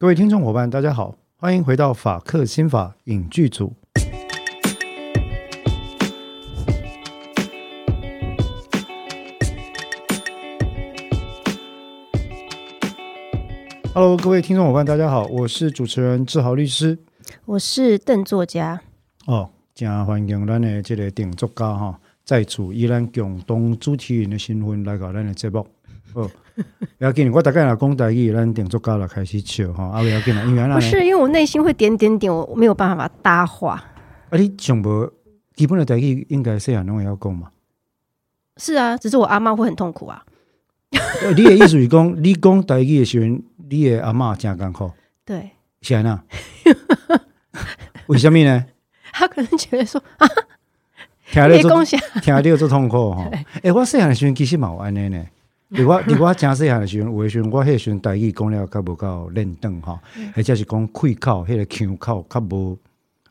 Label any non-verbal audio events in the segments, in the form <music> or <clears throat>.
各位听众伙伴，大家好，欢迎回到法克新法影剧组。Hello，各位听众伙伴，大家好，我是主持人志豪律师。我是邓作家。哦，真欢迎咱的这个顶作家哈，再次以咱共同主持人的身份来到咱的节目。哦，不要紧，我大概来讲台语，咱顶作家了开始笑哈。啊，不要紧啦，因为不是因为我内心会点点点，我没有办法搭话。啊，你上无基本的台语应该细汉拢会晓讲嘛？是啊，只是我阿妈会很痛苦啊。<laughs> 你的意思是讲，你讲台语的时候，你的阿妈真艰苦。对，是安那？为什么呢？<laughs> 他可能觉得说啊，<laughs> 听你讲，听你做痛苦哈。哎，我细汉的时候其实蛮安尼呢。如果如果真细汉的时阵，有的时阵我迄时阵台语讲了较无够认真哈，或者是讲开口迄个腔口较无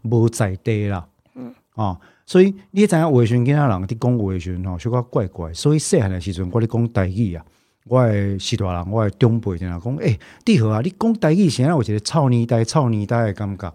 无在地啦。嗯啊，所以你知影有的时阵囝仔人伫讲话的时阵吼，小可怪怪。所以细汉的时阵，我咧讲台语啊，我诶是大人，我诶长辈在那讲，诶，弟好啊，你讲台语，现在有一个臭年代、臭年代诶感觉。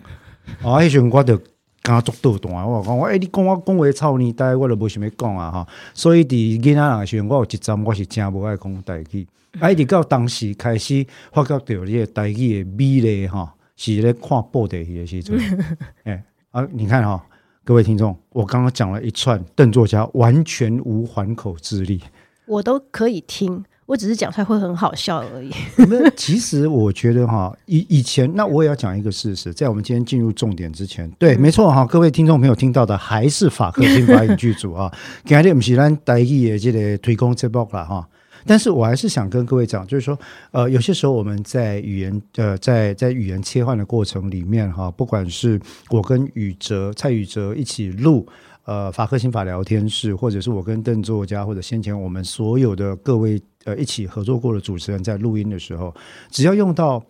啊，迄时阵我着敢足倒弹，我讲我诶，你讲我讲话臭年代，我就无想要讲啊哈。所以伫囡仔人时阵，我有一站我是真无爱讲台语。啊，一直到当时开始发觉到你个台语诶美丽哈，是咧看报地戏诶时阵。<laughs> 诶啊，你看哈，各位听众，我刚刚讲了一串邓作家完全无还口之力，我都可以听。我只是讲出来会很好笑而已。那 <laughs> 其实我觉得哈，以以前那我也要讲一个事实，在我们今天进入重点之前，对，没错哈，各位听众朋友听到的还是法克新法影剧组啊，<laughs> 不是咱台语的这个推广节目了哈。但是我还是想跟各位讲，就是说，呃，有些时候我们在语言呃，在在语言切换的过程里面哈，不管是我跟宇哲、蔡宇哲一起录。呃，法克新法聊天室，或者是我跟邓作家，或者先前我们所有的各位呃一起合作过的主持人，在录音的时候，只要用到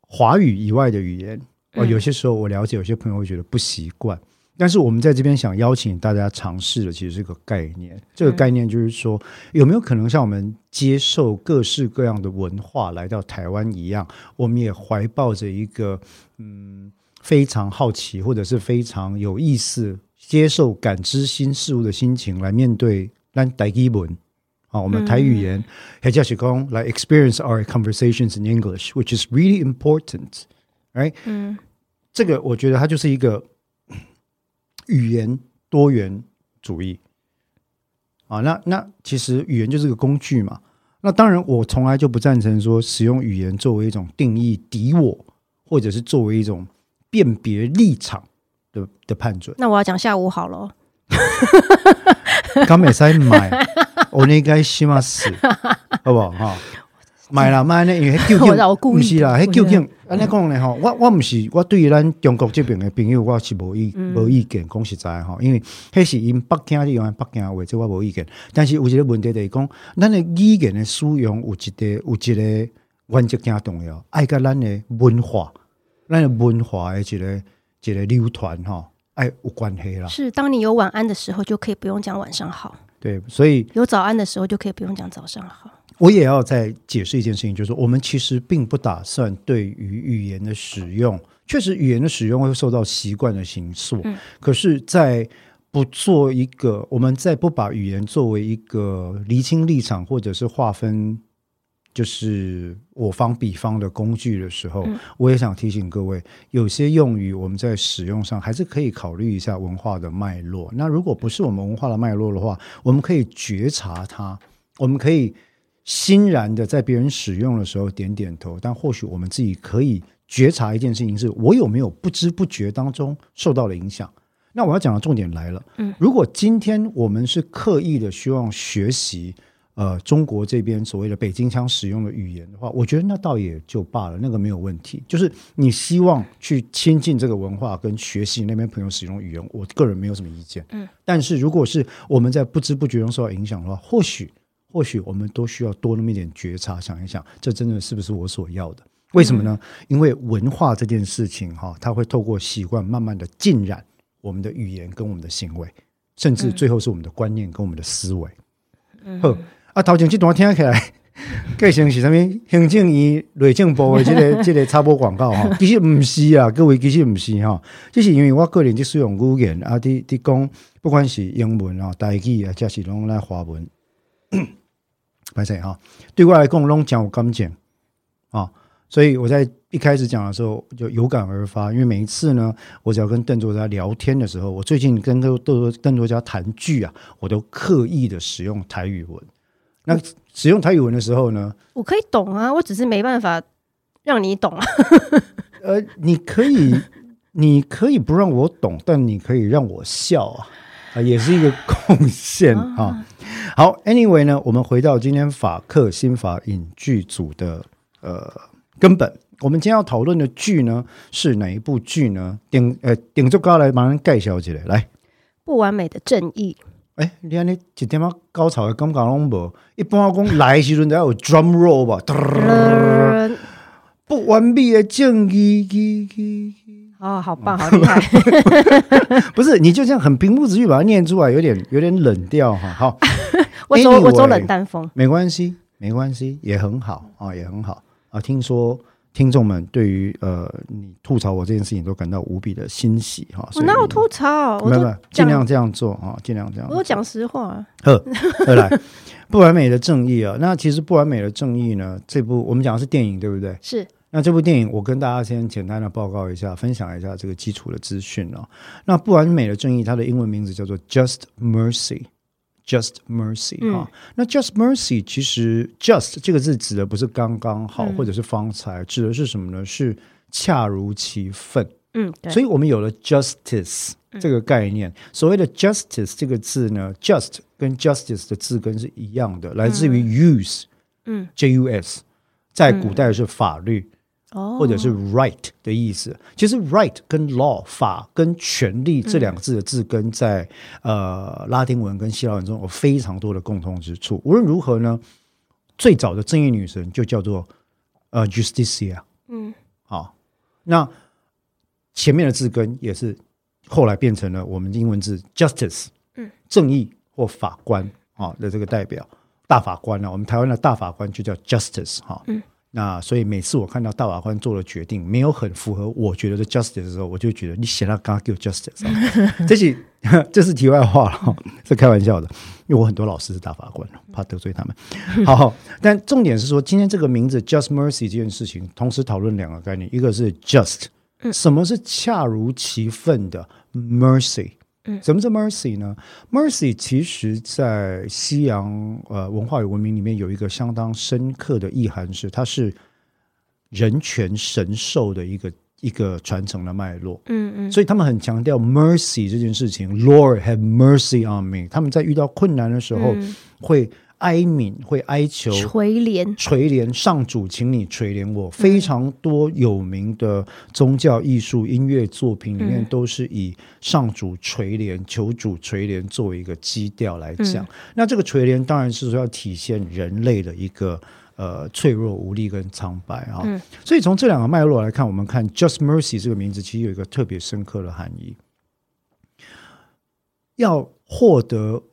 华语以外的语言，呃，有些时候我了解有些朋友会觉得不习惯。但是我们在这边想邀请大家尝试的，其实是个概念。这个概念就是说，有没有可能像我们接受各式各样的文化来到台湾一样，我们也怀抱着一个嗯。非常好奇，或者是非常有意思，接受、感知新事物的心情来面对咱台语文啊，我们台语言，还叫是讲来 experience our conversations in English，which is really important，right？嗯，这个我觉得它就是一个 <clears throat> 语言多元主义啊。那那其实语言就是个工具嘛。那当然，我从来就不赞成说使用语言作为一种定义敌我，或者是作为一种。辨别立场的的判准，那我要讲下午好了。刚美在买，<laughs> 我应该希望死，好不好哈？买了买呢，因为究竟不是啦，迄究竟安尼讲呢吼？我我不是，我对于咱中国这边的朋友，我是无意无意见，讲实在哈，因为迄是因北京的用北京话，这我无意见。但是有一个问题就是讲，咱的语言的使用有一个有一个原则更重要，爱甲咱的文化。那文化的一个一个流传哈，哎，有关系啦。是，当你有晚安的时候，就可以不用讲晚上好。对，所以有早安的时候，就可以不用讲早上好。我也要再解释一件事情，就是我们其实并不打算对于语言的使用，确实语言的使用会受到习惯的形塑。嗯，可是，在不做一个，我们在不把语言作为一个厘清立场或者是划分。就是我方比方的工具的时候，我也想提醒各位，有些用语我们在使用上还是可以考虑一下文化的脉络。那如果不是我们文化的脉络的话，我们可以觉察它，我们可以欣然的在别人使用的时候点点头。但或许我们自己可以觉察一件事情：是我有没有不知不觉当中受到了影响？那我要讲的重点来了。嗯，如果今天我们是刻意的希望学习。呃，中国这边所谓的北京腔使用的语言的话，我觉得那倒也就罢了，那个没有问题。就是你希望去亲近这个文化跟学习那边朋友使用语言，我个人没有什么意见。嗯，但是如果是我们在不知不觉中受到影响的话，或许或许我们都需要多那么一点觉察，想一想，这真的是不是我所要的？为什么呢？因为文化这件事情哈，它会透过习惯慢慢的浸染我们的语言跟我们的行为，甚至最后是我们的观念跟我们的思维。嗯。啊，头前这段听起来 <laughs> 计成是啥物？行政院内政部的这个 <laughs> 这个插播广告哈，其实毋是啊，各位其实毋是哈，这是因为我个人就使用语言啊，伫伫讲，不管是英文啊、台语啊，还是拢来华文，<coughs> 歹势哈，对我来讲拢讲有感情啊，所以我在一开始讲的时候就有感而发，因为每一次呢，我只要跟邓作家聊天的时候，我最近跟邓邓邓作家谈剧啊，我都刻意的使用台语文。那使用台语文的时候呢，我可以懂啊，我只是没办法让你懂啊。呃，你可以，<laughs> 你可以不让我懂，但你可以让我笑啊，啊，也是一个贡献啊。好，Anyway 呢，我们回到今天法克新法影剧组的呃根本，我们今天要讨论的剧呢是哪一部剧呢？顶呃顶住高来马上盖小姐来，不完美的正义。哎，你看你一点啊高潮的感觉拢无，一般我讲来时阵都要有 drum roll 吧，<laughs> 不完美的正义。哦，好棒，好厉害！<laughs> 不是，你就这样很平铺直叙把它念出来，有点有点冷调哈。好，<laughs> 我走我走冷淡风，没关系，没关系，也很好啊，也很好啊。听说。听众们对于呃你吐槽我这件事情都感到无比的欣喜哈，我哪有吐槽？没有，尽量这样做啊，尽量这样。我讲实话。呵，来，<laughs> 不完美的正义啊，那其实不完美的正义呢，这部我们讲的是电影，对不对？是。那这部电影，我跟大家先简单的报告一下，分享一下这个基础的资讯哦。那不完美的正义，它的英文名字叫做 Just Mercy。Just mercy 啊，那 Just mercy 其实 Just 这个字指的不是刚刚好或者是方才，指的是什么呢？是恰如其分。嗯，所以我们有了 Justice 这个概念。所谓的 Justice 这个字呢，Just 跟 Justice 的字根是一样的，来自于 Use，嗯，J U S，在古代是法律。或者是 right 的意思，其实 right 跟 law 法跟权利这两个字的字根在呃拉丁文跟希腊文中有非常多的共通之处。无论如何呢，最早的正义女神就叫做呃 Justicia，嗯，好，那前面的字根也是后来变成了我们英文字 justice，嗯，正义或法官啊的这个代表大法官呢，我们台湾的大法官就叫 justice 哈，嗯。那所以每次我看到大法官做了决定没有很符合我觉得的 justice 的时候，我就觉得你写了刚刚给我 justice，<laughs> 这是 <laughs> 这是题外话了，<laughs> 是开玩笑的，因为我很多老师是大法官，怕得罪他们。好，但重点是说，今天这个名字 just mercy 这件事情，同时讨论两个概念，一个是 just，什么是恰如其分的 mercy。什么是 mercy 呢？mercy 其实，在西洋呃文化与文明里面有一个相当深刻的意涵，是它是人权神授的一个一个传承的脉络。嗯嗯，所以他们很强调 mercy 这件事情。Lord have mercy on me。他们在遇到困难的时候会。哀悯会哀求垂怜，垂怜上主，请你垂怜我。非常多有名的宗教艺术音乐作品里面，都是以上主垂怜、求主垂怜作为一个基调来讲。那这个垂怜当然是说要体现人类的一个呃脆弱、无力跟苍白啊。所以从这两个脉络来看，我们看 “Just Mercy” 这个名字其实有一个特别深刻的含义，要获得。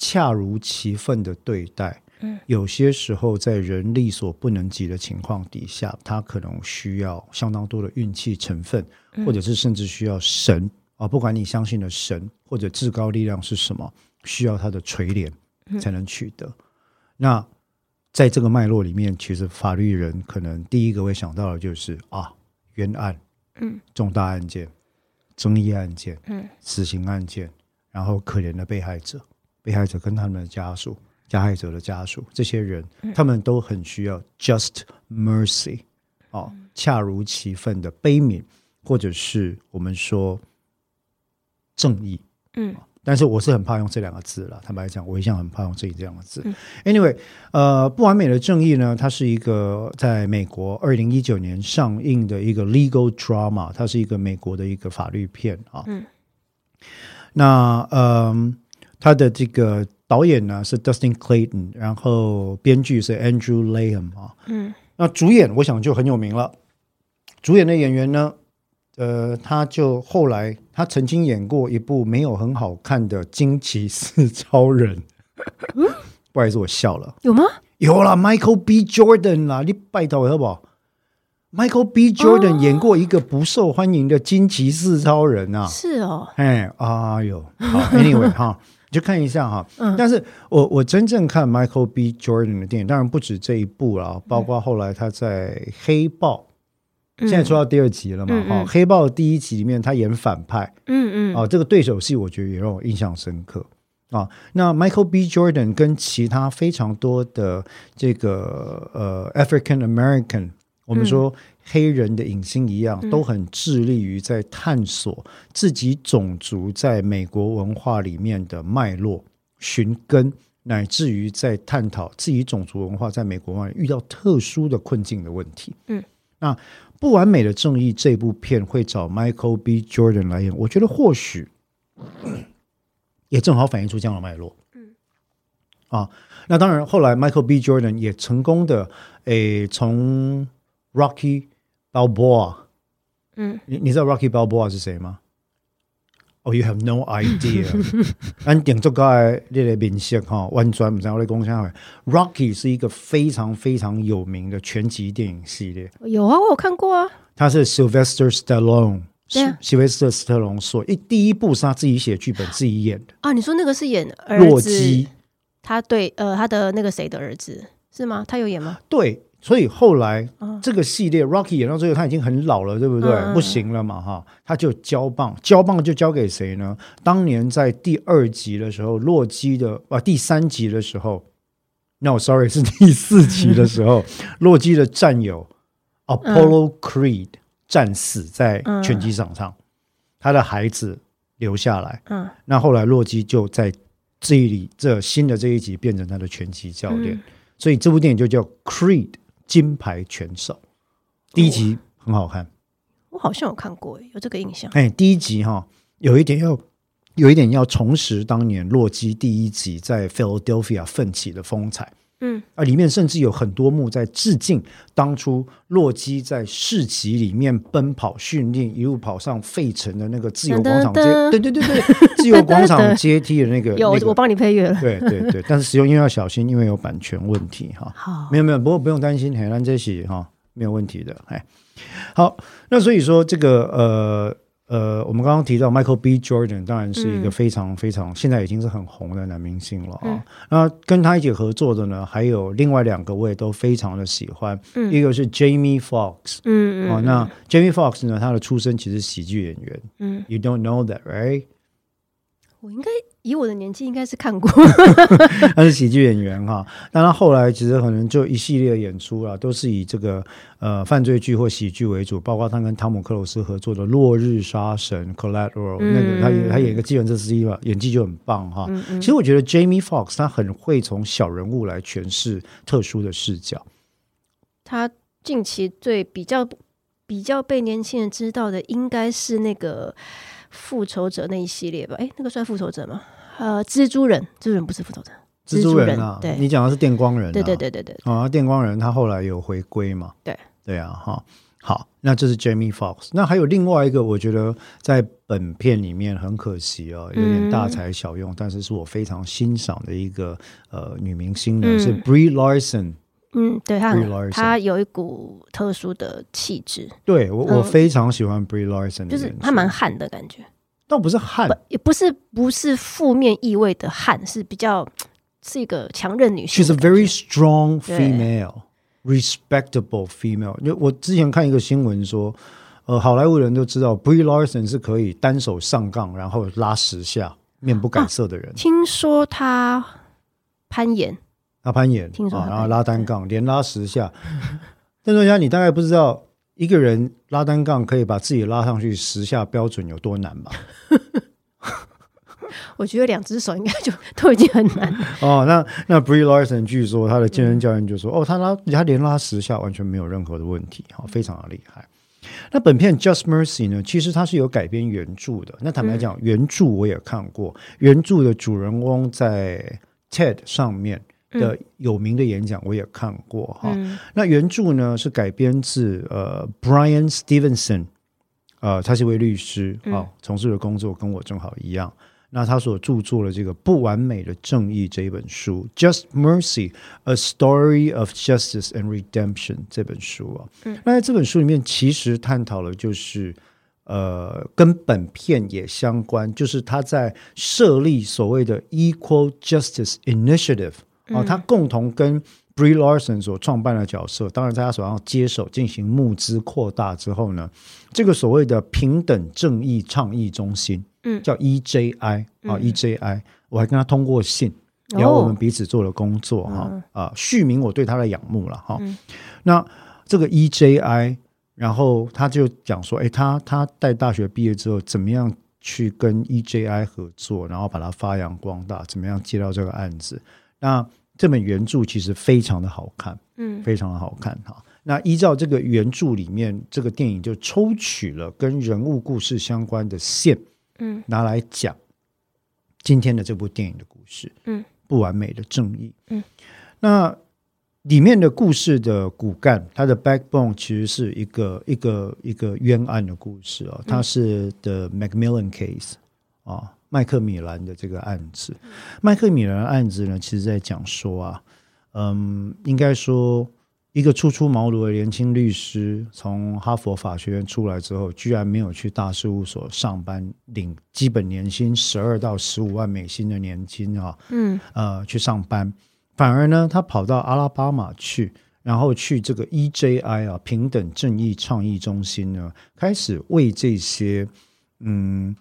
恰如其分的对待，嗯，有些时候在人力所不能及的情况底下，他可能需要相当多的运气成分，或者是甚至需要神啊，不管你相信的神或者至高力量是什么，需要他的垂怜才能取得。那在这个脉络里面，其实法律人可能第一个会想到的就是啊，冤案，嗯，重大案件、争议案件、嗯，死刑案件，然后可怜的被害者。被害者跟他们的家属、加害者的家属，这些人，他们都很需要 just mercy，哦，恰如其分的悲悯，或者是我们说正义。嗯，但是我是很怕用这两个字了。坦白讲，我一向很怕用正义这两个字。Anyway，呃，不完美的正义呢，它是一个在美国二零一九年上映的一个 legal drama，它是一个美国的一个法律片啊。嗯，那嗯。他的这个导演呢是 Dustin Clayton，然后编剧是 Andrew Layham 啊，嗯，那主演我想就很有名了。主演的演员呢，呃，他就后来他曾经演过一部没有很好看的《惊奇四超人》，嗯，不好意思，我笑了，有吗？有啦，Michael B. Jordan 啦，你拜托好不好？Michael B. Jordan 演过一个不受欢迎的惊奇四超人啊，是哦，哎，哎呦，好，Anyway 哈，你就看一下哈。但是我我真正看 Michael B. Jordan 的电影，当然不止这一部了，包括后来他在《黑豹》，现在出到第二集了嘛，哈，《黑豹》第一集里面他演反派，嗯嗯，哦，这个对手戏我觉得也让我印象深刻。啊，那 Michael B. Jordan 跟其他非常多的这个呃 African American，我们说黑人的影星一样，都很致力于在探索自己种族在美国文化里面的脉络、寻根，乃至于在探讨自己种族文化在美国外遇到特殊的困境的问题。嗯，那不完美的正义这部片会找 Michael B. Jordan 来演，我觉得或许。也正好反映出这样的脉络。嗯，啊，那当然，后来 Michael B. Jordan 也成功的诶，从 Rocky Balboa，嗯，你你知道 Rocky Balboa 是谁吗？哦，You have no idea。<laughs> 按点这个列列明星哈，完全不知道我的公下 Rocky 是一个非常非常有名的拳击电影系列。有啊，我有看过啊。他是 Sylvester Stallone。对啊，希维斯特·斯特龙说：“一第一部是他自己写剧本、自己演的啊。”你说那个是演洛基？他对呃，他的那个谁的儿子是吗？他有演吗？对，所以后来这个系列 Rocky 演到最后，他已经很老了，对不对？不行了嘛，哈，他就交棒，交棒就交给谁呢？当年在第二集的时候，洛基的啊，第三集的时候，No，Sorry，是第四集的时候，<laughs> 洛基的战友 Apollo Creed。战死在拳击场上，他的孩子留下来。嗯，那后来洛基就在这里这新的这一集变成他的拳击教练，所以这部电影就叫《Creed 金牌拳手》。第一集很好看，我好像有看过，有这个印象。哎，第一集哈，有一点要有一点要重拾当年洛基第一集在 Philadelphia 奋起的风采。嗯啊，里面甚至有很多幕在致敬当初洛基在市集里面奔跑训练，一路跑上费城的那个自由广场街，对对对对，自由广场阶梯的那个。有，我帮你配乐了。对对对，但是使用音乐要小心，因为有版权问题哈。好，没有没有，不过不用担心，海兰这些哈没有问题的。哎，好，那所以说这个呃。呃，我们刚刚提到 Michael B. Jordan，当然是一个非常非常现在已经是很红的男明星了啊。那跟他一起合作的呢，还有另外两个我也都非常的喜欢。一个是 Jamie Foxx，嗯嗯，哦，那 Jamie Foxx 呢，他的出身其实喜剧演员。嗯，You don't know that, right？我应该。以我的年纪，应该是看过。<laughs> 他是喜剧演员哈，但他后来其实可能就一系列演出啊，都是以这个呃犯罪剧或喜剧为主，包括他跟汤姆克鲁斯合作的《落日杀神》（Collateral） 那个，他他演一个计程车司机嘛，演技就很棒哈。其实我觉得 Jamie Foxx 他很会从小人物来诠释特殊的视角。他近期最比较比较被年轻人知道的，应该是那个。复仇者那一系列吧，哎，那个算复仇者吗？呃，蜘蛛人，蜘蛛人不是复仇者，蜘蛛人啊，对，你讲的是电光人，对对对对对，啊，电光人他后来有回归嘛？对。对啊，哈，好，那这是 Jamie Fox，那还有另外一个，我觉得在本片里面很可惜哦，有点大材小用，但是是我非常欣赏的一个呃女明星呢，是 Brie Larson。嗯，对他很，他有一股特殊的气质。对我，我非常喜欢 Brie Larson，就是他蛮悍的感觉。倒不是悍，也不是不是负面意味的悍，是比较是一个强韧女性。She's a very strong female, respectable female。就我之前看一个新闻说，呃，好莱坞人都知道 Brie Larson 是可以单手上杠，然后拉十下，面不改色的人。听说他攀岩。他攀岩，听说，然后拉单杠，连拉十下。邓作家，你大概不知道一个人拉单杠可以把自己拉上去十下标准有多难吧？<laughs> 我觉得两只手应该就都已经很难了。<laughs> 哦，那那 Brie Larson 据说他的健身教练就说：“哦，他拉他连拉十下完全没有任何的问题，哈，非常的厉害。”那本片《Just Mercy》呢，其实它是有改编原著的。那坦白讲，原著我也看过，原著的主人翁在 TED 上面。的有名的演讲我也看过哈，那原著呢是改编自呃 Brian Stevenson，呃，他是一位律师啊，从事的工作跟我正好一样。那他所著作的这个《不完美的正义》这一本书，《Just Mercy: A Story of Justice and Redemption》这本书啊，那在这本书里面，其实探讨了就是呃，跟本片也相关，就是他在设立所谓的 Equal Justice Initiative 啊，他共同跟 Brie Larson 所创办的角色，当然在他手上接手进行募资扩大之后呢，这个所谓的平等正义倡议中心。嗯，叫 EJI 啊，EJI，我还跟他通过信，然后我们彼此做了工作哈啊，续名我对他的仰慕了哈。那这个 EJI，然后他就讲说，哎，他他在大学毕业之后，怎么样去跟 EJI 合作，然后把它发扬光大，怎么样接到这个案子？那这本原著其实非常的好看，嗯，非常的好看哈。那依照这个原著里面，这个电影就抽取了跟人物故事相关的线。嗯，拿来讲今天的这部电影的故事，嗯，不完美的正义，嗯，那里面的故事的骨干，它的 backbone 其实是一个一个一个冤案的故事啊，它是 The Macmillan Case 啊，麦克米兰的这个案子，麦克米兰案子呢，其实在讲说啊，嗯，应该说。一个初出茅庐的年轻律师，从哈佛法学院出来之后，居然没有去大事务所上班，领基本年薪十二到十五万美金的年金啊，嗯，呃，去上班，反而呢，他跑到阿拉巴马去，然后去这个 EJI 啊平等正义倡议中心呢，开始为这些嗯，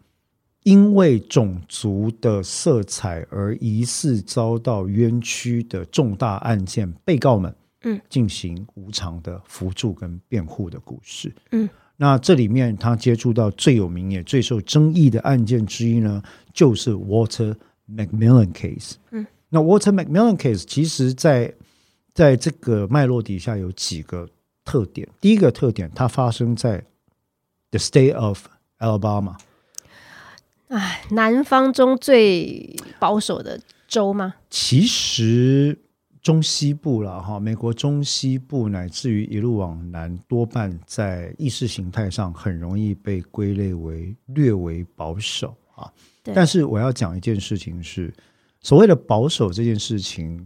因为种族的色彩而疑似遭到冤屈的重大案件被告们。嗯，进行无偿的辅助跟辩护的故事。嗯，那这里面他接触到最有名也最受争议的案件之一呢，就是 Water Macmillan Case。嗯，那 Water Macmillan Case 其实，在在这个脉络底下有几个特点。第一个特点，它发生在 The State of Alabama。哎，南方中最保守的州吗？其实。中西部了哈，美国中西部乃至于一路往南，多半在意识形态上很容易被归类为略为保守啊。但是我要讲一件事情是，所谓的保守这件事情，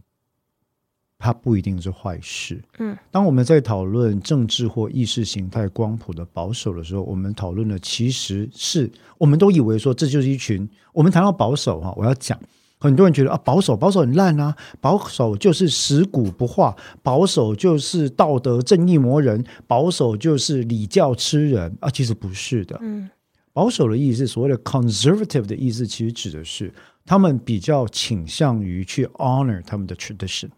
它不一定是坏事。嗯，当我们在讨论政治或意识形态光谱的保守的时候，我们讨论的其实是我们都以为说这就是一群。我们谈到保守哈，我要讲。很多人觉得啊，保守保守很烂啊，保守就是食古不化，保守就是道德正义魔人，保守就是礼教吃人啊，其实不是的。嗯，保守的意思，所谓的 conservative 的意思，其实指的是他们比较倾向于去 honor 他们的 tradition。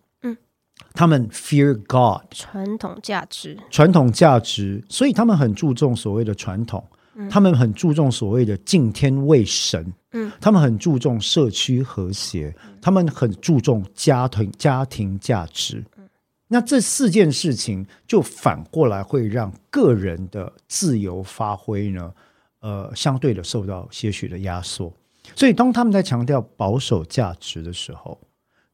嗯，他们 fear God，传统价值，传统价值，所以他们很注重所谓的传统。他们很注重所谓的敬天畏神，嗯，他们很注重社区和谐，他们很注重家庭家庭价值，那这四件事情就反过来会让个人的自由发挥呢，呃，相对的受到些许的压缩。所以当他们在强调保守价值的时候，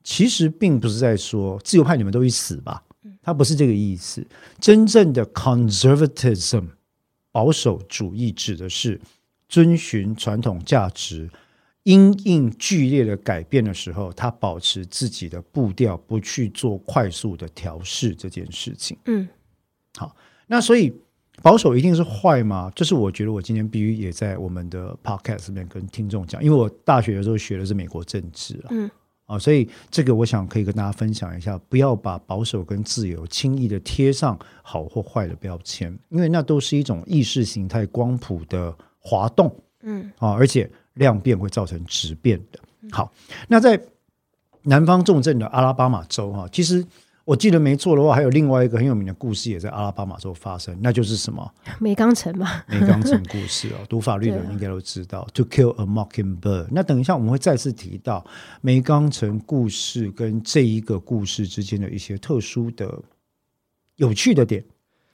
其实并不是在说自由派你们都去死吧，他不是这个意思。真正的 conservatism。保守主义指的是遵循传统价值，因应剧烈的改变的时候，他保持自己的步调，不去做快速的调试这件事情。嗯，好，那所以保守一定是坏吗？这是我觉得我今天必须也在我们的 podcast 里面跟听众讲，因为我大学的时候学的是美国政治啊。嗯。啊，所以这个我想可以跟大家分享一下，不要把保守跟自由轻易的贴上好或坏的标签，因为那都是一种意识形态光谱的滑动，嗯，啊，而且量变会造成质变的。好，那在南方重镇的阿拉巴马州，哈，其实。我记得没错的话，还有另外一个很有名的故事也在阿拉巴马州发生，那就是什么？梅冈城嘛，梅冈城故事哦，读法律的人应该都知道。To kill a mockingbird。那等一下我们会再次提到梅冈城故事跟这一个故事之间的一些特殊的、有趣的点。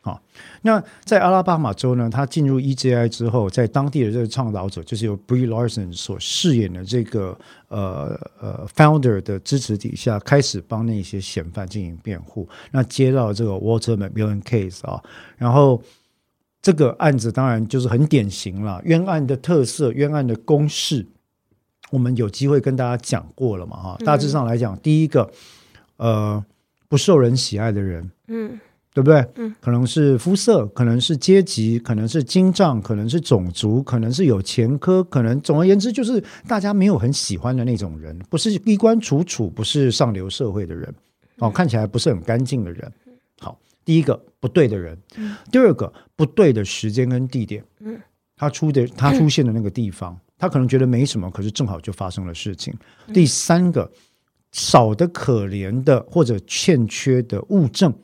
好，那在阿拉巴马州呢，他进入 EJI 之后，在当地的这个倡导者，就是由 Brie Larson 所饰演的这个呃呃 founder 的支持底下，开始帮那些嫌犯进行辩护。那接到这个 Walter McMillan case 啊，然后这个案子当然就是很典型了，冤案的特色，冤案的公式。我们有机会跟大家讲过了嘛，哈，大致上来讲，第一个，呃，不受人喜爱的人，嗯对不对？嗯，可能是肤色，可能是阶级，可能是经胀，可能是种族，可能是有前科，可能总而言之，就是大家没有很喜欢的那种人，不是衣冠楚楚，不是上流社会的人，哦，看起来不是很干净的人。好，第一个不对的人，第二个不对的时间跟地点，嗯，他出的 <coughs> 他出现的那个地方，他可能觉得没什么，可是正好就发生了事情。第三个少的可怜的或者欠缺的物证，嗯，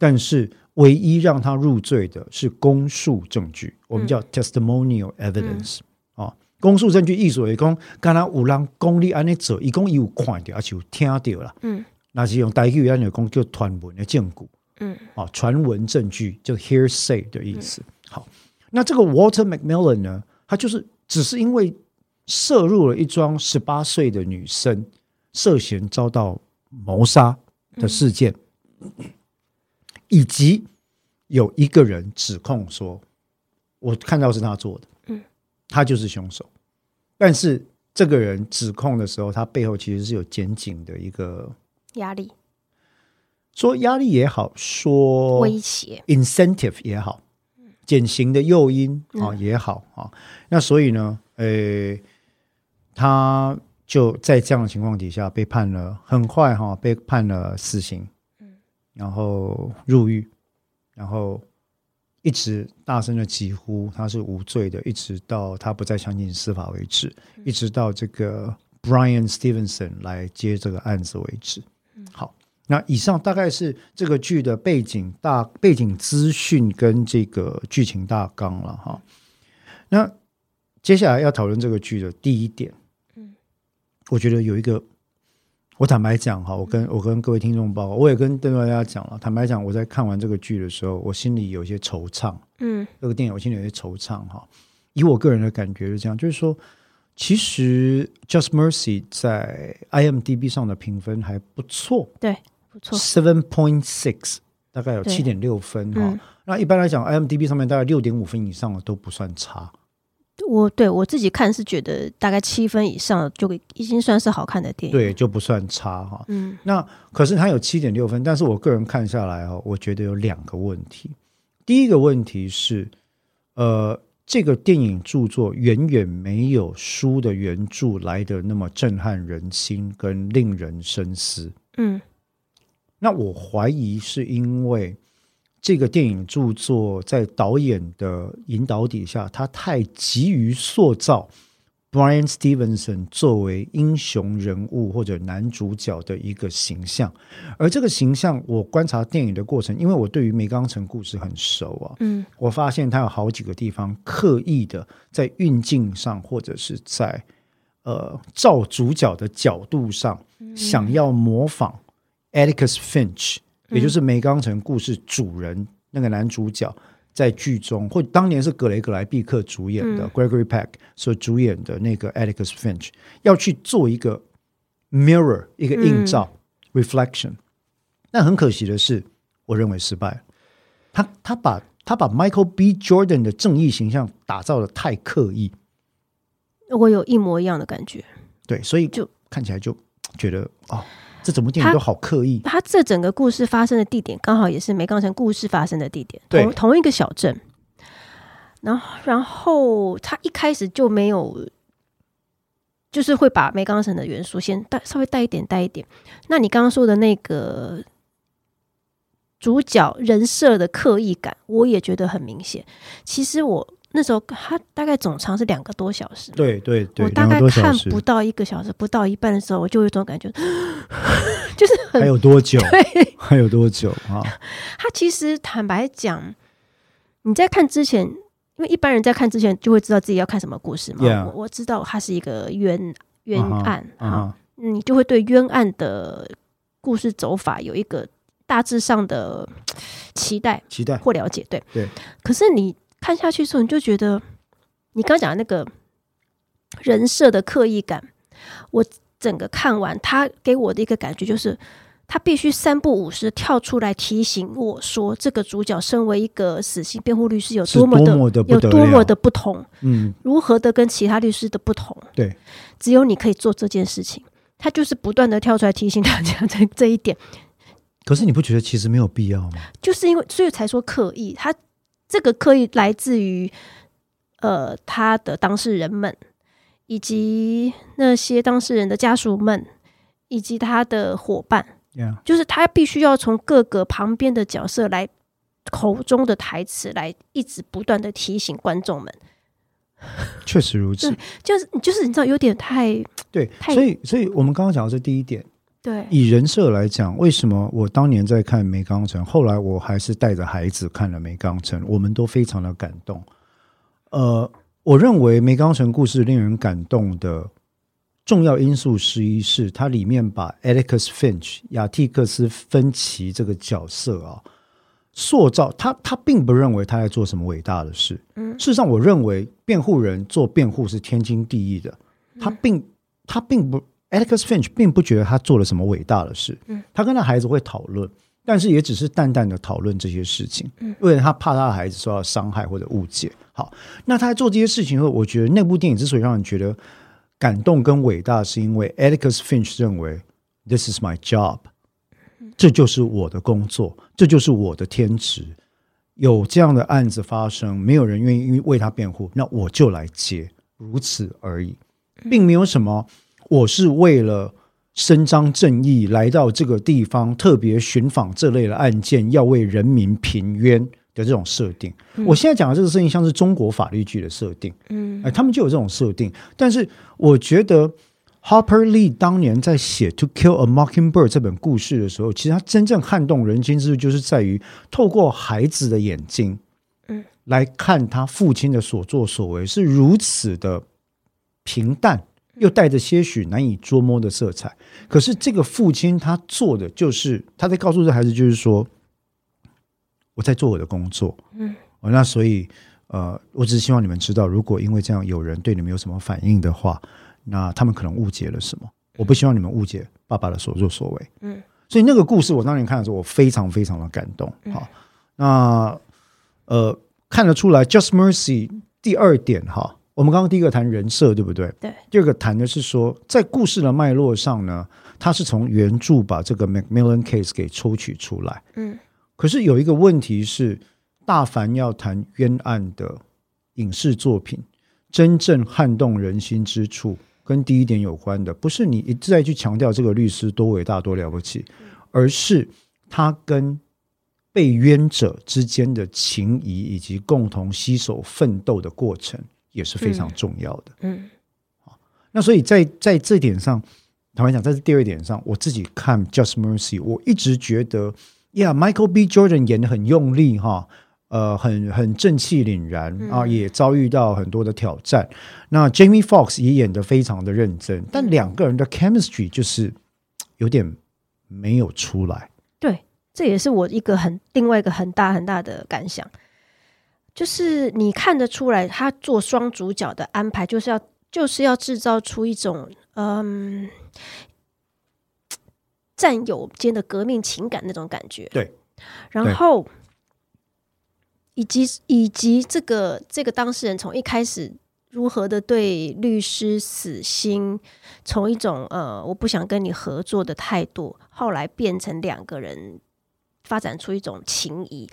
但是唯一让他入罪的是公诉证据，我们叫 testimonial evidence 啊、公诉证据意思为讲，刚刚有人公你安尼做，伊讲伊有看到，而且有听到啦，嗯。那是用台语安尼讲叫传闻的证据。嗯。啊，传闻证据就 hearsay 的意思。好，那这个 Walter Macmillan 呢，他就是只是因为涉入了一桩十八岁的女生涉嫌遭到谋杀的事件，以及有一个人指控说，我看到是他做的，嗯，他就是凶手。但是这个人指控的时候，他背后其实是有检警的一个压力、说压力也好，说威胁，incentive 也好，减刑的诱因啊、也好啊，那所以呢，呃，他就在这样的情况底下被判了，很快哈、被判了死刑，然后入狱，然后一直大声的疾呼他是无罪的，一直到他不再相信司法为止，一直到这个 Brian Stevenson 来接这个案子为止。好。那以上大概是这个剧的背景大背景资讯跟这个剧情大纲了哈。那接下来要讨论这个剧的第一点，嗯，我觉得有一个，我坦白讲哈，我跟我跟各位听众报告，我也跟邓大家讲了，坦白讲，我在看完这个剧的时候，我心里有一些惆怅。嗯这个电影我心里有些惆怅哈。以我个人的感觉是这样，就是说，其实《Just Mercy》在 IMDB 上的评分还不错，对，不错，seven point six，大概有七点六分哈、嗯那一般来讲，IMDB 上面大概六点五分以上的都不算差。我对我自己看是觉得大概七分以上就已经算是好看的电影。，对，就不算差哈。嗯那可是它有七点六分，但是我个人看下来哦，我觉得有两个问题。第一个问题是，呃，这个电影著作远远没有书的原著来的那么震撼人心跟令人深思。嗯那我怀疑是因为这个电影著作在导演的引导底下，他太急于塑造 Brian Stevenson 作为英雄人物或者男主角的一个形象，而这个形象，我观察电影的过程，因为我对于梅冈城故事很熟啊，嗯我发现他有好几个地方刻意的在运镜上，或者是在呃照主角的角度上，想要模仿 Atticus Finch，、也就是梅冈城故事主人那个男主角。在剧中，或当年是格雷格莱毕克主演的、Gregory Peck 所主演的那个 Atticus Finch，要去做一个 mirror 一个映照、reflection。但很可惜的是，我认为失败了。他他把他把 Michael B. Jordan 的正义形象打造的太刻意，我有一模一样的感觉。对，所以就看起来就觉得哦，这整部电影都好刻意。它这整个故事发生的地点刚好也是梅冈城故事发生的地点，同同一个小镇。然后，然后他一开始就没有，就是会把梅冈城的元素先带稍微带一点，带一点。那你刚刚说的那个主角人设的刻意感，我也觉得很明显。其实我那时候他大概总长是两个多小时，对对对，我大概看不，到一个小时，不到一半的时候，我就有一种感觉，<laughs> 就是还有多久？<laughs> 对。还有多久啊？<laughs> 他其实坦白讲，你在看之前，因为一般人在看之前就会知道自己要看什么故事嘛。我我知道它是一个冤冤案啊你就会对冤案的故事走法有一个大致上的期待期待或了解。对对。可是你看下去之后，你就觉得你刚讲的那个人设的刻意感，我整个看完，他给我的一个感觉就是。他必须三不五时跳出来提醒我说，这个主角身为一个死刑辩护律师有多么的么的有多么的不同，嗯，如何的跟其他律师的不同。对，只有你可以做这件事情。他就是不断的跳出来提醒大家 <laughs> 这这一点，可是你不觉得其实没有必要吗？就是因为所以才说刻意，他这个刻意来自于呃他的当事人们，以及那些当事人的家属们，以及他的伙伴，Yeah，就是他必须要从各个旁边的角色来口中的台词来一直不断的提醒观众们，确实如此。就是就是你知道有点太对，太所以所以我们刚刚讲的是第一点，对，以人设来讲，为什么我当年在看《梅冈城》，后来我还是带着孩子看了《梅冈城》，我们都非常的感动。呃，我认为《梅冈城》故事令人感动的重要因素之一是，它里面把 Atticus Finch 亚蒂克斯芬奇这个角色啊，塑造他，他并不认为他在做什么伟大的事。嗯事实上，我认为辩护人做辩护是天经地义的。他并他并不 Atticus Finch 并不觉得他做了什么伟大的事。嗯，他跟他孩子会讨论，但是也只是淡淡的讨论这些事情。嗯，因为他怕他的孩子受到伤害或者误解。好，那他在做这些事情后，我觉得那部电影之所以让人觉得感动跟伟大，是因为 Atticus Finch 认为 This is my job，这就是我的工作，这就是我的天职。有这样的案子发生，没有人愿意为他辩护，那我就来接，如此而已，并没有什么。我是为了伸张正义来到这个地方，特别寻访这类的案件，要为人民平冤的这种设定。我现在讲的这个设定，像是中国法律剧的设定。嗯哎，他们就有这种设定。但是我觉得 Harper Lee 当年在写《To Kill a Mockingbird》这本故事的时候，其实他真正撼动人心之处，就是在于透过孩子的眼睛，嗯，来看他父亲的所作所为是如此的平淡，又带着些许难以捉摸的色彩。可是这个父亲他做的就是他在告诉这孩子，就是说我在做我的工作，嗯，哦，那所以呃，我只是希望你们知道，如果因为这样有人对你们有什么反应的话，那他们可能误解了什么。我不希望你们误解爸爸的所作所为。嗯，所以那个故事我当年看的时候，我非常非常的感动。好，那呃看得出来，Just Mercy 第二点哈，我们刚刚第一个谈人设，对不对？对。第二个谈的是说，在故事的脉络上呢，它是从原著把这个 Macmillan Case 给抽取出来。嗯可是有一个问题是，大凡要谈冤案的影视作品，真正撼动人心之处，跟第一点有关的，不是你一再去强调这个律师多伟大、多了不起，而是他跟被冤者之间的情谊以及共同携手奋斗的过程，也是非常重要的。嗯那所以在在这点上，坦白讲，在这第二点上，我自己看《Just Mercy》，我一直觉得，Yeah，Michael B. Jordan 演的很用力哈，呃，很很正气凛然啊，也遭遇到很多的挑战。那 Jamie Foxx 也演的非常的认真，但两个人的 chemistry 就是有点没有出来。对，这也是我一个很另外一个很大很大的感想，就是你看得出来，他做双主角的安排，就是要就是要制造出一种嗯战友间的革命情感那种感觉。对，然后以及以及这个这个当事人从一开始。如何的对律师死心，从一种呃我不想跟你合作的态度，后来变成两个人发展出一种情谊，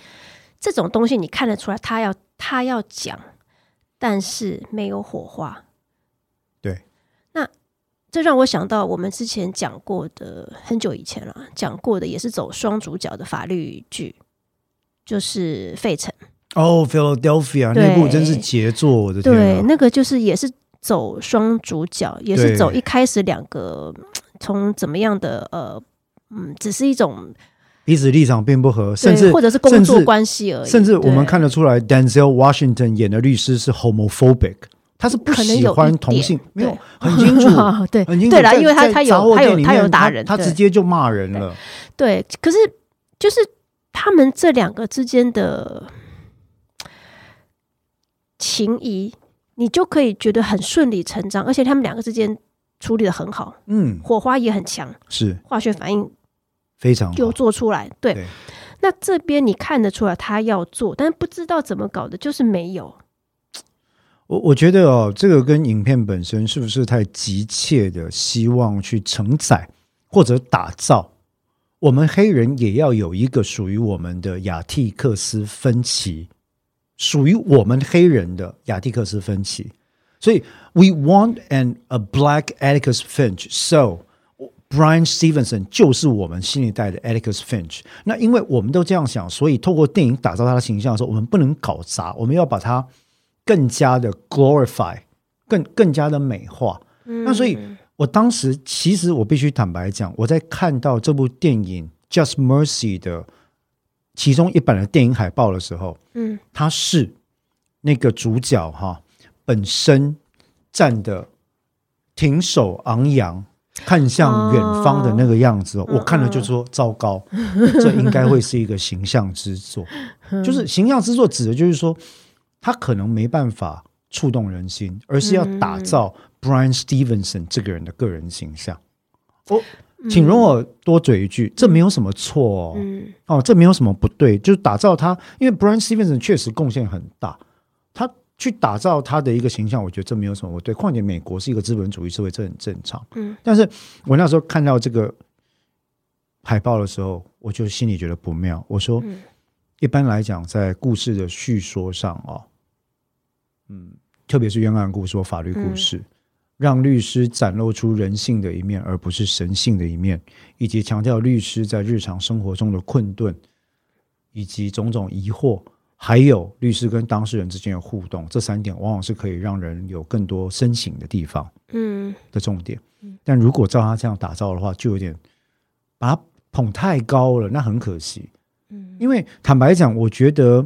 这种东西你看得出来，他要他要讲，但是没有火花。对，那这让我想到我们之前讲过的，很久以前了，讲过的也是走双主角的法律剧，就是《费城》。哦，Philadelphia 对那部真是杰作，我的天对，啊！那个就是也是走双主角，也是走一开始两个从怎么样的呃嗯，只是一种彼此立场并不合，甚，至或者是工作关系而已，甚至我们看得出来，Denzel Washington 演的律师是 homophobic，他是不喜欢同性，没有很清楚，<laughs> 对很清楚。对啦，因为他他有他有他有面打人，对他直接就骂人了。对，可是就是他们这两个之间的情谊，你就可以觉得很顺理成章，而且他们两个之间处理的很好，嗯，火花也很强，是化学反应非常就。做出来。对，对那这边你看得出来他要做，但是不知道怎么搞的，就是没有。我我觉得哦，这个跟影片本身是不是太急切的希望去承载或者打造，我们黑人也要有一个属于我们的亚蒂克斯分歧，属于我们黑人的亚蒂克斯分歧。所以，we want an a black Atticus Finch. So Brian Stevenson 就是我们新一代的 Atticus Finch。那因为我们都这样想，所以透过电影打造他的形象的时候，我们不能搞砸，我们要把它更加的 glorify，更更加的美化。那所以，我当时其实我必须坦白讲，我在看到这部电影《Just Mercy》的其中一版的电影海报的时候，嗯，他是那个主角哈本身站的挺手昂扬。看向远方的那个样子、哦，我看了就说糟糕，这应该会是一个形象之作。<laughs> 就是形象之作指的就是说，他可能没办法触动人心，而是要打造 Brian Stevenson 这个人的个人形象。我、请容我多嘴一句，这没有什么错哦，嗯。哦，这没有什么不对，就是打造他，因为 Brian Stevenson 确实贡献很大，他去打造他的一个形象，我觉得这没有什么我对。况且美国是一个资本主义社会，这很正常。嗯，但是我那时候看到这个海报的时候，我就心里觉得不妙。我说，嗯一般来讲，在故事的叙说上哦，嗯，特别是冤案故事或法律故事，让律师展露出人性的一面，而不是神性的一面，以及强调律师在日常生活中的困顿，以及种种疑惑，还有律师跟当事人之间的互动，这三点往往是可以让人有更多深省的地方嗯的重点。但如果照他这样打造的话，就有点把他捧太高了，那很可惜。嗯因为坦白讲，我觉得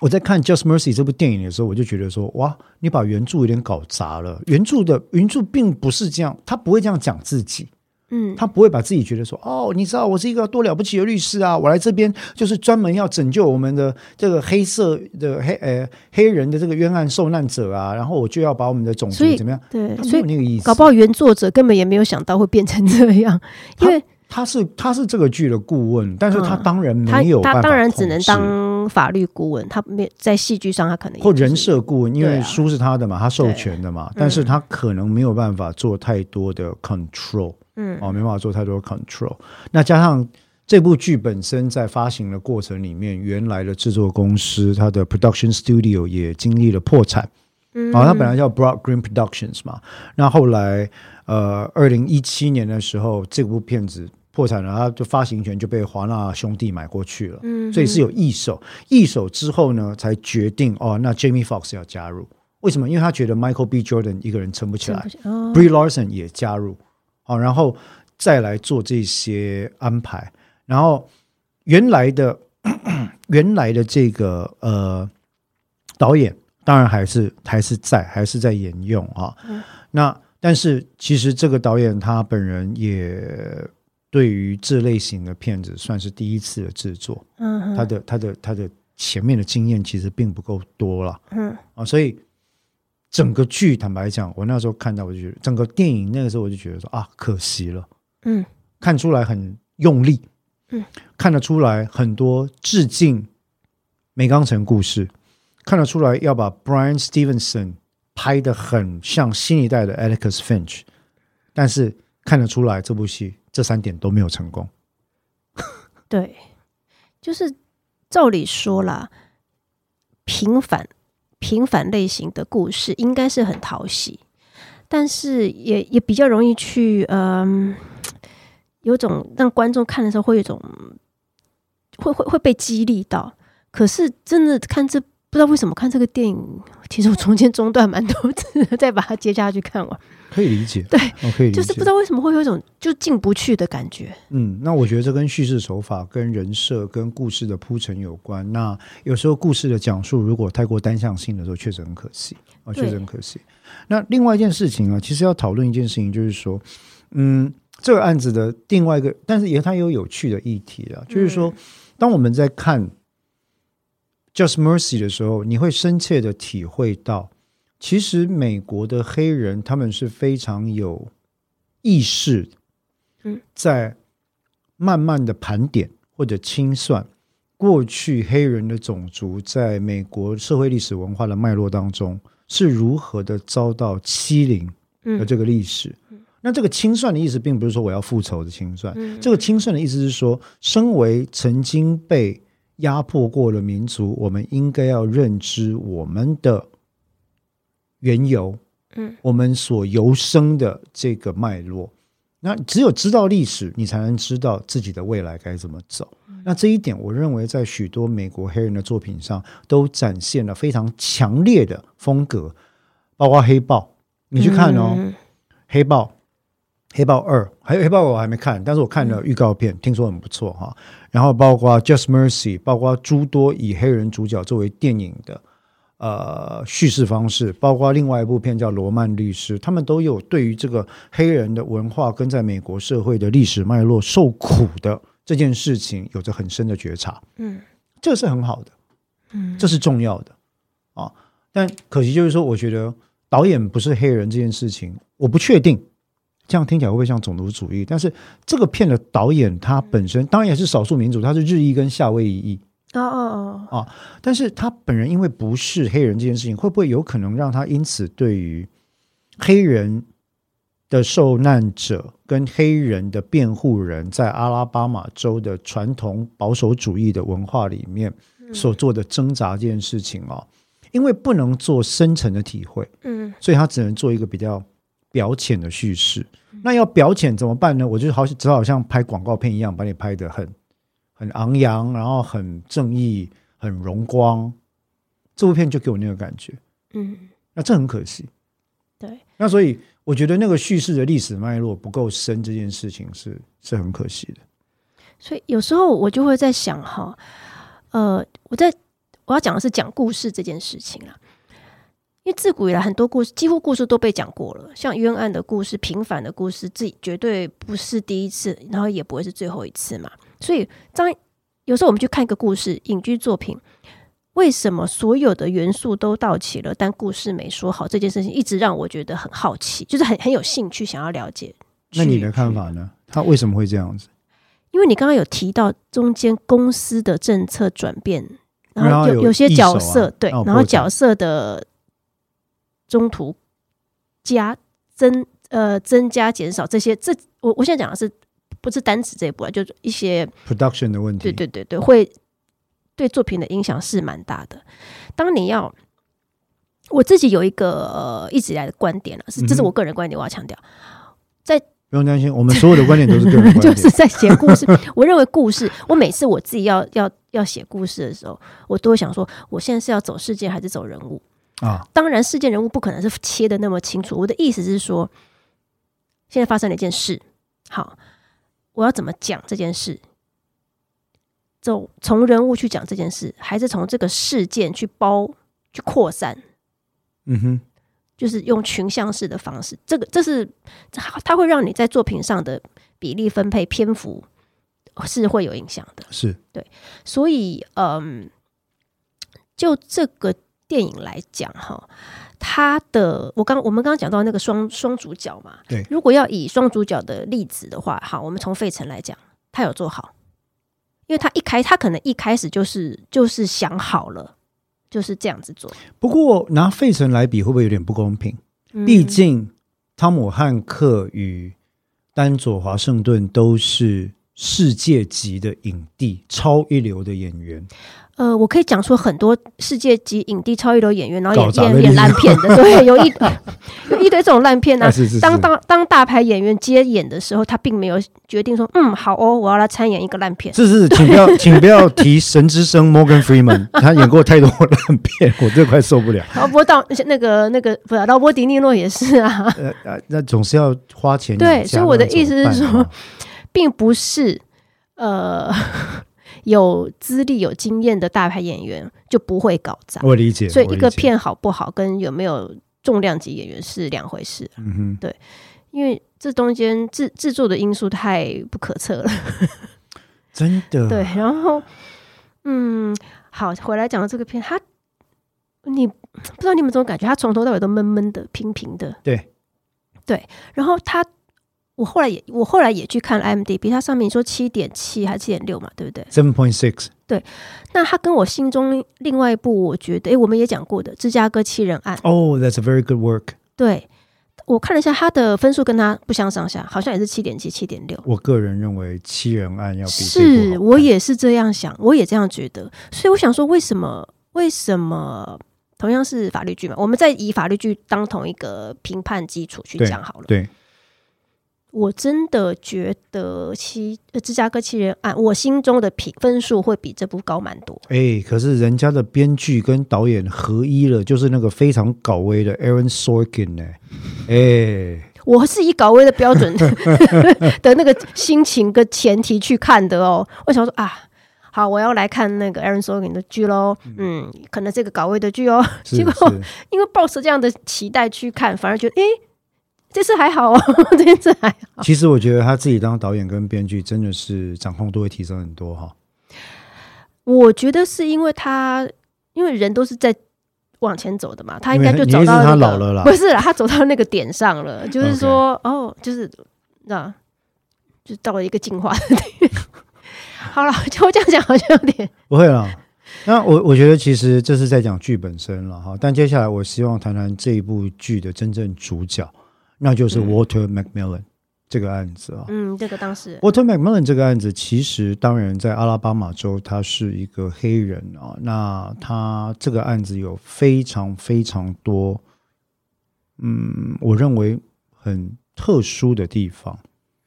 我在看《Just Mercy》这部电影的时候，我就觉得说，哇，你把原著有点搞砸了。原著的原著并不是这样，他不会这样讲自己，嗯。他不会把自己觉得说，哦，你知道我是一个多了不起的律师啊，我来这边就是专门要拯救我们的这个黑色的黑呃黑人的这个冤案受难者啊，然后我就要把我们的种族怎么样？对，他没所以有那个意思，搞不好原作者根本也没有想到会变成这样，因为他是他是这个剧的顾问，但是他嗯。当然没有办法他当然只能控制当法律顾问，他没在戏剧上他可能也或人设顾问，因为书是他的嘛，他授权的嘛，但是嗯他可能没有办法做太多的 control，嗯。哦，没办法做太多 control。那加上这部剧本身在发行的过程里面，原来的制作公司它的 production studio 也经历了破产，嗯。啊、它本来叫 Broad Green Productions 嘛，那后来呃，二零一七年的时候，这部片子破产了，他就发行权就被华纳兄弟买过去了，嗯所以是有一手，一手之后呢，才决定哦，那 Jamie Foxx 要加入，为什么？因为他觉得 Michael B. Jordan 一个人撑不起来。哦，Brie Larson 也加入，好、然后再来做这些安排，然后原来的 <clears throat> 原来的这个呃导演当然还是还是在还是在沿用啊。那但是其实这个导演他本人也对于这类型的片子算是第一次的制作，嗯哼。他的他的他的前面的经验其实并不够多了嗯。啊，所以整个剧坦白讲，我那时候看到我就觉得整个电影那个时候我就觉得说啊，可惜了。嗯。看出来很用力，嗯，看得出来很多致敬梅冈城故事，看得出来要把 Brian Stevenson 拍的很像新一代的 Atticus Finch，但是看得出来这部戏这三点都没有成功。<laughs> 对，就是照理说啦，平凡平凡类型的故事应该是很讨喜，但是也也比较容易去嗯，有种让观众看的时候会有一种会会会被激励到。可是真的看这不知道为什么看这个电影，其实我中间中断蛮多次，再把它接下去看完，可以理解，对我可以理解，就是不知道为什么会有一种就进不去的感觉。嗯，那我觉得这跟叙事手法、跟人设、跟故事的铺陈有关。那有时候故事的讲述如果太过单向性的时候，确实很可惜啊，确实很可惜。那另外一件事情啊，其实要讨论一件事情，就是说，嗯，这个案子的另外一个，但是也它有有趣的议题啊，就是说，当我们在看《Just Mercy》的时候，你会深切的体会到，其实美国的黑人他们是非常有意识嗯。在慢慢的盘点或者清算过去黑人的种族在美国社会历史文化的脉络当中是如何的遭到欺凌的这个历史。那这个清算的意思，并不是说我要复仇的清算，这个清算的意思是说，身为曾经被压迫过的民族，我们应该要认知我们的缘由，嗯，我们所由生的这个脉络。那只有知道历史，你才能知道自己的未来该怎么走。那这一点，我认为在许多美国黑人的作品上都展现了非常强烈的风格，包括《黑豹》，你去看哦，《黑豹》。黑豹二还有黑豹我还没看，但是我看了预告片，听说很不错哈。然后包括 Just Mercy，包括诸多以黑人主角作为电影的呃叙事方式，包括另外一部片叫《罗曼律师》，他们都有对于这个黑人的文化跟在美国社会的历史脉络受苦的这件事情有着很深的觉察。嗯，这是很好的，嗯，这是重要的啊。但可惜就是说，我觉得导演不是黑人这件事情，我不确定。这样听起来会不会像种族主义？但是这个片的导演他本身当然也是少数民族，他是日裔跟夏威夷裔。哦哦哦啊！但是他本人因为不是黑人这件事情，会不会有可能让他因此对于黑人的受难者跟黑人的辩护人在阿拉巴马州的传统保守主义的文化里面所做的挣扎这件事情啊？因为不能做深层的体会，嗯，所以他只能做一个比较。表浅的叙事，那要表浅怎么办呢？我就好只好像拍广告片一样，把你拍的很很昂扬，然后很正义、很荣光。这部片就给我那个感觉，嗯，那这很可惜。对，那所以我觉得那个叙事的历史脉络不够深，这件事情是是很可惜的。所以有时候我就会在想，哈，呃，我在我要讲的是讲故事这件事情啊。因为自古以来，很多故事几乎故事都被讲过了，像冤案的故事、平凡的故事，自己绝对不是第一次，然后也不会是最后一次嘛。所以，张有时候我们去看一个故事、影剧作品，为什么所有的元素都到齐了，但故事没说好？这件事情一直让我觉得很好奇，就是很很有兴趣想要了解。那你的看法呢？他为什么会这样子？因为你刚刚有提到中间公司的政策转变，然后有有些角色对，然后角色的。中途加增呃增加减少这些，这我我现在讲的是不是单词这一步啊？就是一些 production 的问题。对对对对，会对作品的影响是蛮大的。当你要我自己有一个呃一直以来的观点了，是这是我个人观点，我要强调，在不用担心，我们所有的观点都是个人观点。<laughs> 就是在写故事，<laughs> 我认为故事，我每次我自己要要要写故事的时候，我都会想说，我现在是要走事件还是走人物？啊，当然，事件人物不可能是切的那么清楚。我的意思是说，现在发生了一件事，好，我要怎么讲这件事？走从人物去讲这件事，还是从这个事件去包去扩散？嗯哼，就是用群像式的方式。这个这是它会让你在作品上的比例分配篇幅是会有影响的。是对，所以嗯，就这个。电影来讲，哈，他的我刚我们刚刚讲到那个双双主角嘛，对，如果要以双主角的例子的话，好，我们从费城来讲，他有做好，因为他一开他可能一开始就是就是想好了，就是这样子做。不过拿费城来比，会不会有点不公平？毕竟汤姆汉克与丹佐华盛顿都是世界级的影帝，超一流的演员。呃，我可以讲出很多世界级影帝、超一流演员，然后演演演烂片的，<laughs> 对，有一 <laughs> 有一堆这种烂片呢。当当当大牌演员接演的时候，他并没有决定说，嗯，好哦，我要来参演一个烂片。是是，请不要，<laughs> 请不要提神之声 Morgan Freeman，他演过太多烂片，我这快受不了。劳勃道那个那个不是劳勃迪尼诺也是啊。呃呃，那总是要花钱。对，所以我的意思是说，并不是呃。有资历、有经验的大牌演员就不会搞砸。我理解。所以一个片好不好，跟有没有重量级演员是两回事。嗯哼，对，因为这中间制制作的因素太不可测了。<laughs> 真的。对，然后，嗯，好，回来讲到这个片，他，你不知道你们怎么感觉？他从头到尾都闷闷的、平平的。对，对。然后他，我后来也我后来也去看 IMDB，它上面说七点七还是七点六嘛，对不对？Seven point six，对那它跟我心中另外一部，我觉得，诶，我们也讲过的《芝加哥七人案》，哦、t h a very good work。对我看了一下，它的分数跟它不相上下，好像也是七点七、七点六。我个人认为七人案要比是，我也是这样想，我也这样觉得。所以我想说，为什么？为什么？同样是法律剧嘛，我们再以法律剧当同一个评判基础去对讲好了。对我真的觉得七呃芝加哥七人案，我心中的评分数会比这部高蛮多。哎，可是人家的编剧跟导演合一了，就是那个非常搞威的 Aaron Sorkin 呢。哎，<laughs> 我是以搞威的标准 <laughs> 的那个心情跟前提去看的哦。我想说啊，好，我要来看那个 Aaron Sorkin 的剧喽。嗯，可能这个搞威的剧哦。是结果是，因为抱着这样的期待去看，反而觉得诶，这次还好哦，<laughs> 这次还好。其实我觉得他自己当导演跟编剧真的是掌控度会提升很多哈。我觉得是因为他，因为人都是在往前走的嘛，他应该就因为你意思他走到那个老了啦不是啦，他走到那个点上了，就是说哦，就是那，就到了一个进化的点。好了，就我这样讲好像有点不会啦。那我我觉得其实这是在讲剧本身了哈，但接下来我希望谈谈这一部剧的真正主角，那就是嗯 Walter Macmillan 这个案子啊。嗯，这个当时 Walter Macmillan 这个案子，其实当然在阿拉巴马州，他是一个黑人啊。那他这个案子有非常非常多，嗯，我认为很特殊的地方。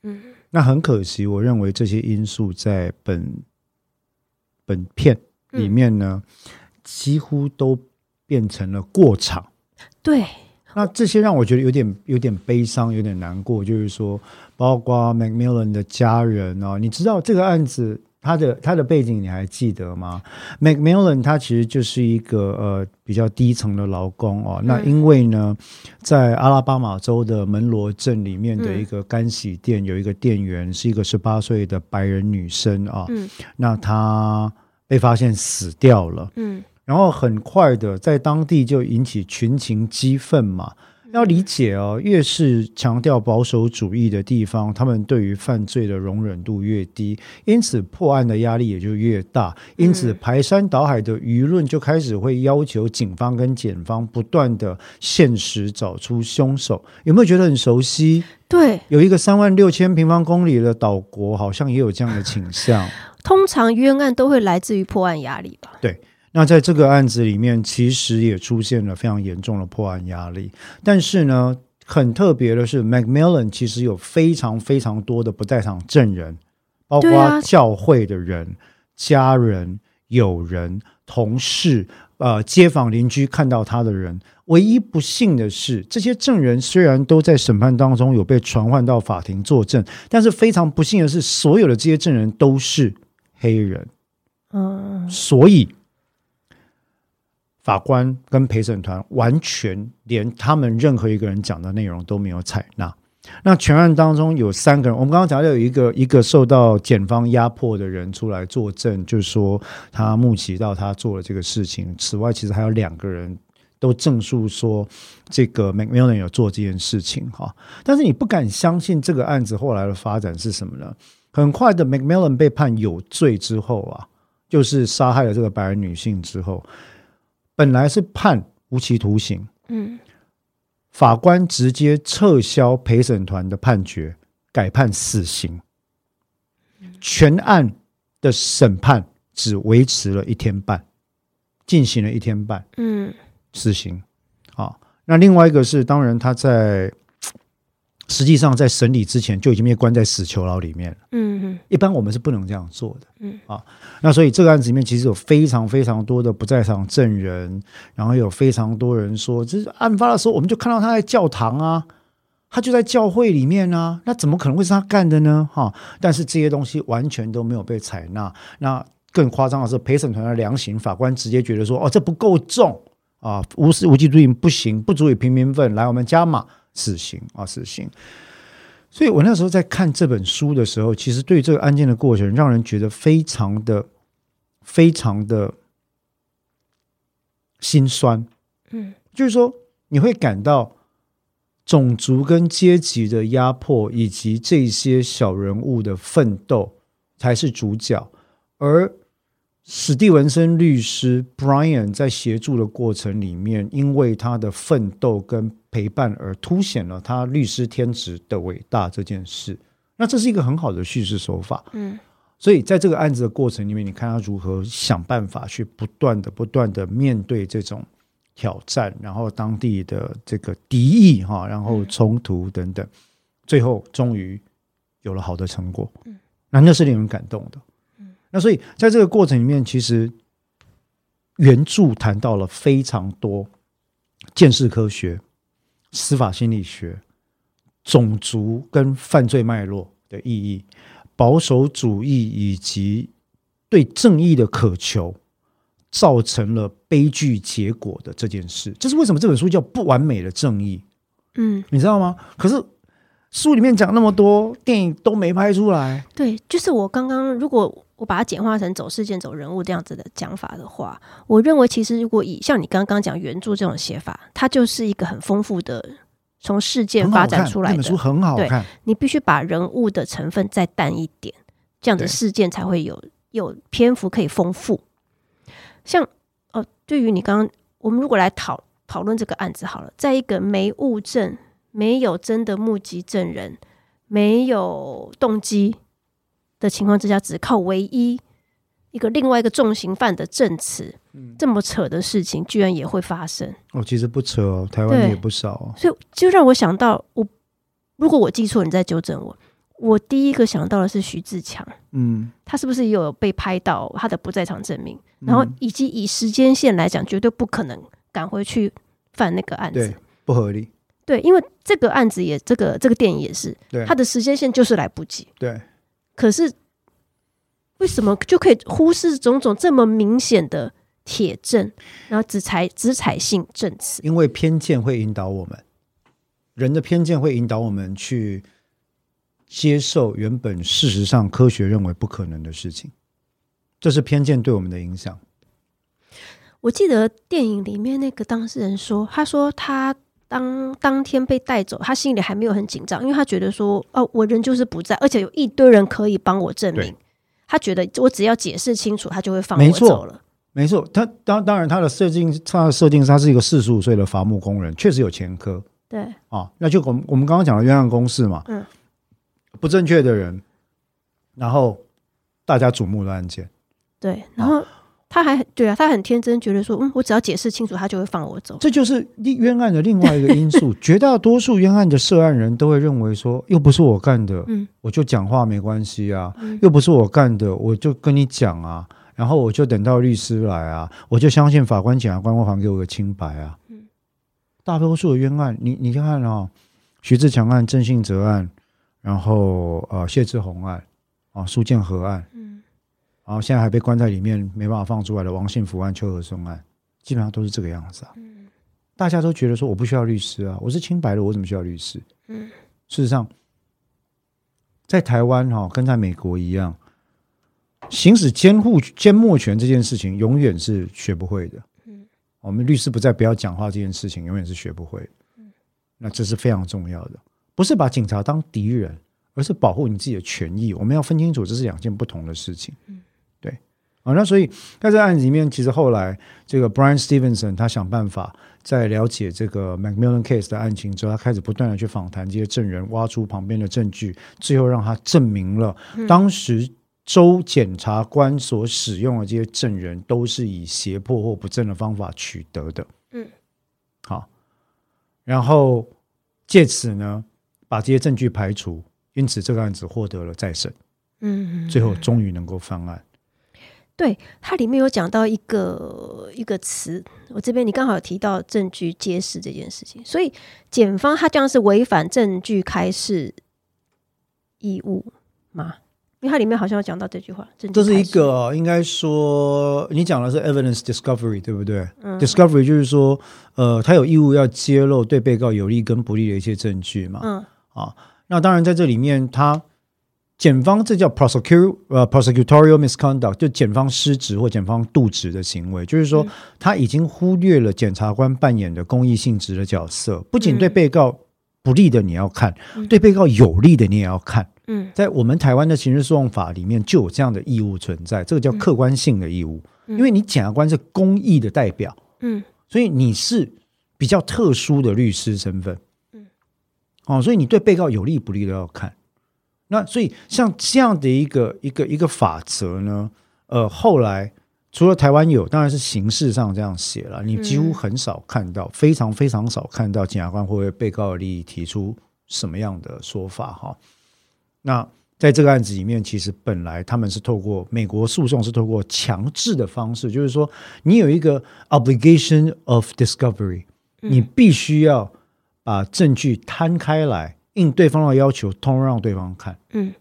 嗯，那很可惜，我认为这些因素在本本片里面呢，几乎都变成了过场。对，那这些让我觉得有点有点悲伤，有点难过。就是说，包括 Macmillan 的家人哦，你知道这个案子他的他的背景你还记得吗？Macmillan 他其实就是一个呃比较低层的劳工哦。那因为呢，在阿拉巴马州的门罗镇里面的一个干洗店，有一个店员是一个十八岁的白人女生啊，嗯那她被发现死掉了。嗯然后很快的在当地就引起群情激愤嘛。要理解哦，越是强调保守主义的地方，他们对于犯罪的容忍度越低，因此破案的压力也就越大。因此，排山倒海的舆论就开始会要求警方跟检方不断的现实找出凶手。有没有觉得很熟悉？对，有一个三万六千平方公里的岛国，好像也有这样的倾向。通常冤案都会来自于破案压力吧？那在这个案子里面，其实也出现了非常严重的破案压力。但是呢，很特别的是，Macmillan 其实有非常非常多的不在场证人，包括教会的人、家人、友人、同事、呃街坊邻居看到他的人。唯一不幸的是，这些证人虽然都在审判当中有被传唤到法庭作证，但是非常不幸的是，所有的这些证人都是黑人。嗯，所以法官跟陪审团完全连他们任何一个人讲的内容都没有采纳。那全案当中有三个人，我们刚刚讲到有一个一个受到检方压迫的人出来作证，就是说他目击到他做了这个事情。此外，其实还有两个人都证述说这个 McMillan 有做这件事情哈。但是你不敢相信这个案子后来的发展是什么呢？很快的，McMillan 被判有罪之后啊，就是杀害了这个白人女性之后，本来是判无期徒刑，嗯，法官直接撤销陪审团的判决，改判死刑。全案的审判只维持了一天半，进行了一天半，嗯，死刑。啊，那另外一个是，当然他在实际上在审理之前就已经被关在死囚牢里面了。嗯嗯一般我们是不能这样做的。嗯啊，那所以这个案子里面其实有非常非常多的不在场证人，然后有非常多人说，这是案发的时候我们就看到他在教堂啊，他就在教会里面啊，那怎么可能会是他干的呢？哈、但是这些东西完全都没有被采纳。那更夸张的是，陪审团的量刑，法官直接觉得说，哦，这不够重啊，无视无期徒刑不行，不足以平民愤，来我们加码死刑啊，死刑。所以我那时候在看这本书的时候，其实对这个案件的过程，让人觉得非常的、非常的心酸。嗯，就是说，你会感到种族跟阶级的压迫，以及这些小人物的奋斗才是主角，而史蒂文森律师 Brian 在协助的过程里面，因为他的奋斗跟陪伴而凸显了他律师天职的伟大这件事。那这是一个很好的叙事手法。嗯，所以在这个案子的过程里面，你看他如何想办法去不断的、不断的面对这种挑战，然后当地的这个敌意哈，然后冲突等等，最后终于有了好的成果。嗯，那那是令人感动的。嗯，那所以在这个过程里面，其实原著谈到了非常多见识科学、司法心理学、种族跟犯罪脉络的意义。保守主义以及对正义的渴求，造成了悲剧结果的这件事，这是为什么这本书叫《不完美的正义》？嗯，你知道吗？可是书里面讲那么多，电影都没拍出来。对，就是我刚刚如果我把它简化成走事件、走人物这样子的讲法的话，我认为其实如果以像你刚刚讲原著这种写法，它就是一个很丰富的从事件发展出来的这本书很好看。你必须把人物的成分再淡一点，这样的事件才会有有篇幅可以丰富。像哦，对于你刚刚我们如果来讨讨论这个案子好了，在一个没物证、没有真的目击证人、没有动机的情况之下，只靠唯一一个另外一个重刑犯的证词，这么扯的事情，居然也会发生。哦，其实不扯哦，台湾也不少哦。所以就让我想到，我如果我记错，你再纠正我。我第一个想到的是徐志强，嗯，他是不是也有被拍到他的不在场证明？然后以及以时间线来讲，绝对不可能赶回去犯那个案子，对，不合理。对，因为这个案子也，这个这个电影也是，对，他的时间线就是来不及。对，可是为什么就可以忽视种种这么明显的铁证，然后只采只采信证词？因为偏见会引导我们，人的偏见会引导我们去。接受原本事实上科学认为不可能的事情，这是偏见对我们的影响。我记得电影里面那个当事人说，他说他当当天被带走，他心里还没有很紧张，因为他觉得说，哦，我人就是不在，而且有一堆人可以帮我证明。他觉得我只要解释清楚，他就会放我走了。没错，他当当然他的设定，他的设定是他是一个四十五岁的伐木工人，确实有前科。对啊，那就我们我们刚刚讲的冤案公式嘛，嗯。不正确的人，然后大家瞩目的案件，对，然后他还对啊，他很天真，觉得说，嗯，我只要解释清楚，他就会放我走。这就是冤案的另外一个因素。<laughs> 绝大多数冤案的涉案人都会认为说，又不是我干的，嗯，我就讲话没关系啊，又不是我干的，我就跟你讲啊，然后我就等到律师来啊，我就相信法官、检察官会还给我个清白啊。嗯，大多数的冤案，你你看啊，徐志强案、郑信哲案。然后呃，谢志宏案啊，苏建和案，嗯，然后现在还被关在里面没办法放出来的王信福案、邱和松案，基本上都是这个样子啊。嗯，大家都觉得说我不需要律师啊，我是清白的，我怎么需要律师？嗯，事实上，在台湾哈，跟在美国一样，行使监护监默权这件事情永远是学不会的。嗯，我们律师不在不要讲话这件事情永远是学不会。嗯，那这是非常重要的。不是把警察当敌人，而是保护你自己的权益。我们要分清楚，这是两件不同的事情。嗯，对。啊，那所以在这案子里面，其实后来这个 Brian Stevenson 他想办法在了解这个 Macmillan case 的案情之后，他开始不断的去访谈这些证人，挖出旁边的证据，最后让他证明了当时州检察官所使用的这些证人都是以胁迫或不正的方法取得的。嗯，好，然后借此呢。把这些证据排除，因此这个案子获得了再审。嗯，最后终于能够翻案。对，它里面有讲到一个一个词，我这边你刚好有提到证据揭示这件事情，所以检方他这样是违反证据开示义务吗？因为它里面好像有讲到这句话，这是一个应该说你讲的是 evidence discovery 对不对？discovery 就是说，呃，他有义务要揭露对被告有利跟不利的一些证据嘛。嗯。啊，那当然，在这里面，他检方这叫 prosecute 呃 prosecutorial misconduct，就检方失职或检方渎职的行为，就是说他已经忽略了检察官扮演的公益性质的角色，不仅对被告不利的你要看，对被告有利的你也要看。嗯。在我们台湾的刑事诉讼法里面就有这样的义务存在，这个叫客观性的义务，因为你检察官是公益的代表，嗯。所以你是比较特殊的律师身份。嗯，哦，所以你对被告有利不利都要看。那所以像这样的一个一个一个法则呢，呃，后来除了台湾有，当然是形式上这样写了，你几乎很少看到，非常非常少看到检察官会为被告的利益提出什么样的说法哈。那在这个案子里面，其实本来他们是透过美国诉讼是透过强制的方式，就是说你有一个 obligation of discovery，你必须要把证据摊开来，应对方的要求，通通让对方看。嗯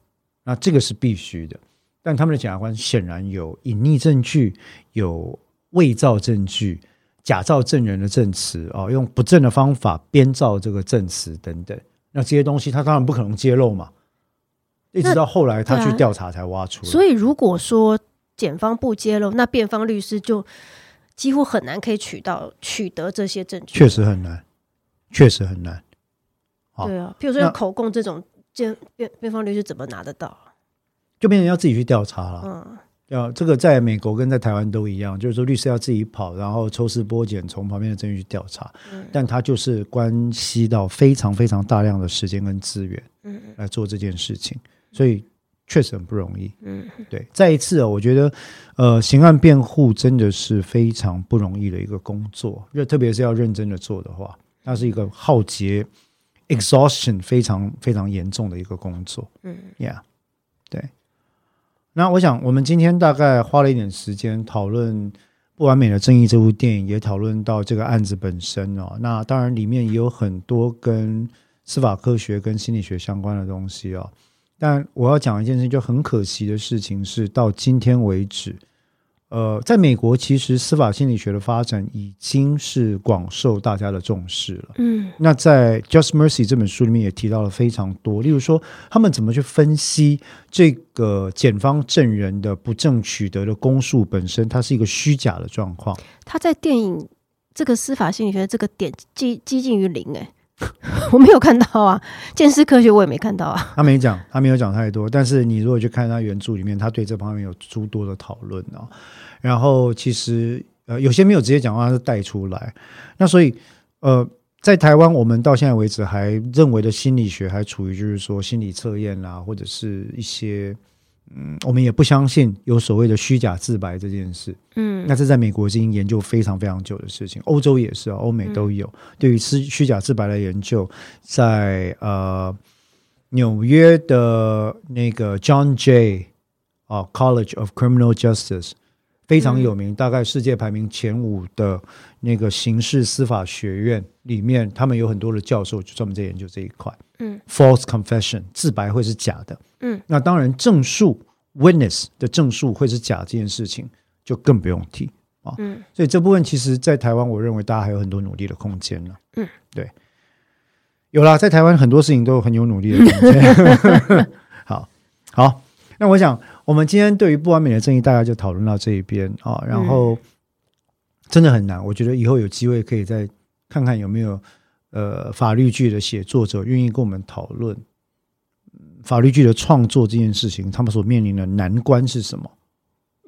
那这个是必须的。但他们的检察官显然有隐匿证据，有伪造证据、假造证人的证词哦，用不正的方法编造这个证词等等。那这些东西他当然不可能揭露嘛，一直到后来他去调查才挖出来。所以如果说检方不揭露，那辩方律师就几乎很难可以取到取得这些证据。确实很难，确实很难。好对啊，譬如说口供这种，辩辩辩方律师怎么拿得到？就变成要自己去调查了。嗯要这个在美国跟在台湾都一样，就是说律师要自己跑，然后抽丝剥茧，从旁边的证据去调查。嗯但他就是关系到非常非常大量的时间跟资源嗯来做这件事情，所以确实很不容易。嗯对，再一次哦，我觉得呃，刑案辩护真的是非常不容易的一个工作，就特别是要认真的做的话，那是一个浩劫 exhaustion 非常非常严重的一个工作。嗯 Yeah，对。那我想，我们今天大概花了一点时间讨论《不完美的正义》这部电影，也讨论到这个案子本身哦。那当然，里面也有很多跟司法科学跟心理学相关的东西哦。但我要讲一件事情，就很可惜的事情是，到今天为止，呃，在美国，其实司法心理学的发展已经是广受大家的重视了。嗯那在《Just Mercy》这本书里面也提到了非常多，例如说他们怎么去分析这个检方证人的不正取得的公诉本身，它是一个虚假的状况。他在电影这个司法心理学这个点激激近于零哎、<laughs> 我没有看到啊，鉴识科学我也没看到啊。他没讲，他没有讲太多，但是你如果去看他原著里面，他对这方面有诸多的讨论啊。然后其实呃有些没有直接讲话，他是带出来。那所以呃，在台湾，我们到现在为止还认为的心理学还处于就是说心理测验啦，或者是一些嗯，我们也不相信有所谓的虚假自白这件事。嗯那这在美国已经研究非常非常久的事情，欧洲也是啊，欧美都有、对于虚虚假自白的研究，在呃纽约的那个 John Jay 啊 College of Criminal Justice 非常有名，大概世界排名前五的那个刑事司法学院里面，他们有很多的教授就专门在研究这一块。嗯，false confession 自白会是假的。嗯，那当然证述 witness 的证述会是假这件事情就更不用提啊。嗯所以这部分其实，在台湾，我认为大家还有很多努力的空间呢。嗯，对，有啦，在台湾很多事情都很有努力的空间。<laughs> 好，好，那我想，我们今天对于不完美的正义，大家就讨论到这一边啊。然后，真的很难，我觉得以后有机会可以再看看有没有呃法律剧的写作者愿意跟我们讨论嗯法律剧的创作这件事情，他们所面临的难关是什么。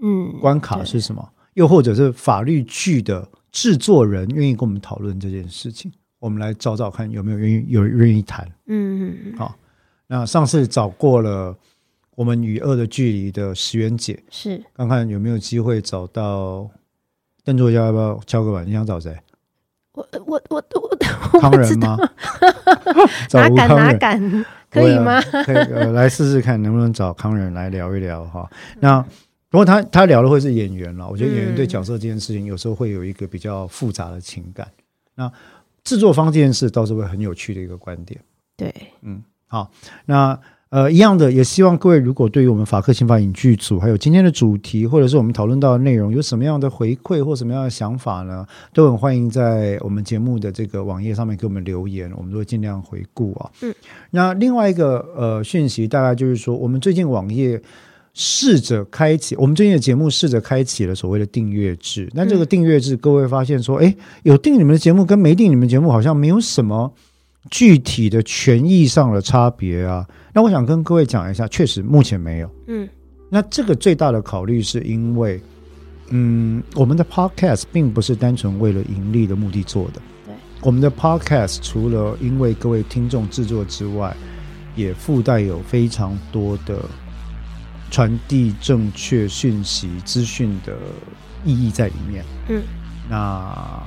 嗯，关卡是什么？又或者是法律剧的制作人愿意跟我们讨论这件事情，我们来找找看有没有愿意有愿意谈。嗯嗯嗯好那上次找过了我们与恶的距离的石原姐，是看看有没有机会找到邓作家，要不要敲个板？你想找谁？我我我我康仁吗？<laughs> 找哪敢哪敢，可以吗？可以、呃，来试试看能不能找康仁来聊一聊哈。那不过他他聊的会是演员了，我觉得演员对角色这件事情有时候会有一个比较复杂的情感。那制作方这件事倒是会很有趣的一个观点。对，嗯好，那呃一样的，也希望各位如果对于我们法克刑法影剧组还有今天的主题，或者是我们讨论到的内容有什么样的回馈或什么样的想法呢，都很欢迎在我们节目的这个网页上面给我们留言，我们都会尽量回顾啊。嗯，那另外一个呃讯息，大概就是说，我们最近网页。试着开启，我们最近的节目试着开启了所谓的订阅制。那这个订阅制，各位发现说，哎，有订你们的节目跟没订你们节目好像没有什么具体的权益上的差别啊，那我想跟各位讲一下，确实目前没有。嗯那这个最大的考虑是因为，嗯，我们的 podcast 并不是单纯为了盈利的目的做的。对，我们的 podcast 除了因为各位听众制作之外，也附带有非常多的传递正确讯息、资讯的意义在里面。嗯那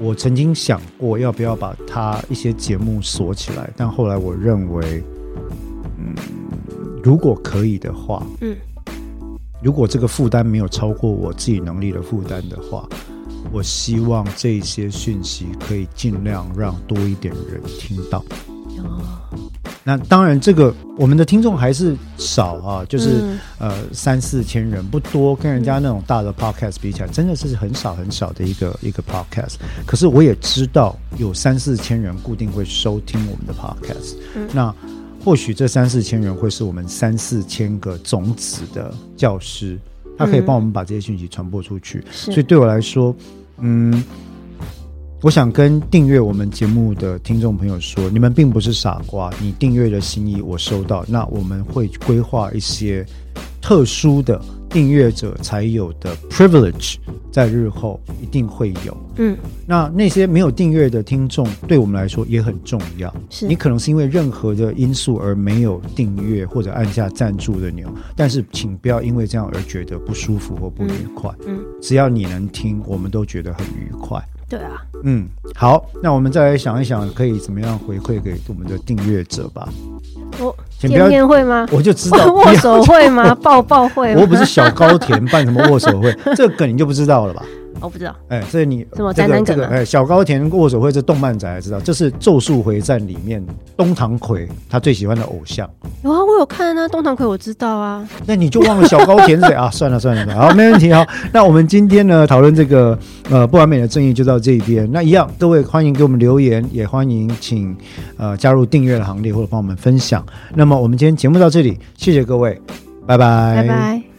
我曾经想过要不要把它一些节目锁起来，但后来我认为，嗯，如果可以的话，嗯如果这个负担没有超过我自己能力的负担的话，我希望这些讯息可以尽量让多一点人听到。哦，那当然，这个我们的听众还是少啊，就是、嗯呃三四千人不多，跟人家那种大的 podcast 比起来，真的是很少很少的一个一个 podcast。可是我也知道有三四千人固定会收听我们的 podcast，、嗯那或许这三四千人会是我们三四千个种子的教师，他可以嗯帮我们把这些讯息传播出去。是，所以对我来说，嗯，我想跟订阅我们节目的听众朋友说，你们并不是傻瓜，你订阅的心意我收到，那我们会规划一些特殊的订阅者才有的 privilege，在日后一定会有。嗯那那些没有订阅的听众，对我们来说也很重要。是你可能是因为任何的因素而没有订阅或者按下赞助的钮，但是请不要因为这样而觉得不舒服或不愉快。嗯，只要你能听，我们都觉得很愉快。对啊，嗯，好，那我们再来想一想，可以怎么样回馈给我们的订阅者吧。我见面会吗？我就知道 <laughs> 握手会吗？<laughs> 抱抱会吗？<laughs> 我不是小高田办什么握手会，这个梗你就不知道了吧？我不知道。哎，所以你什么这个这个宅男梗啊哎，小高田握手会这动漫宅知道，这是《咒术回战》里面东堂葵他最喜欢的偶像。有啊，我有看啊，东堂葵我知道啊。那你就忘了小高田是谁 <laughs> 啊？算了算了，算了好，没问题。好，那我们今天呢讨论这个呃不完美的正义就到这边。那一样，各位欢迎给我们留言，也欢迎请呃加入订阅的行列或者帮我们分享。那么我们今天节目到这里，谢谢各位，拜拜，拜拜。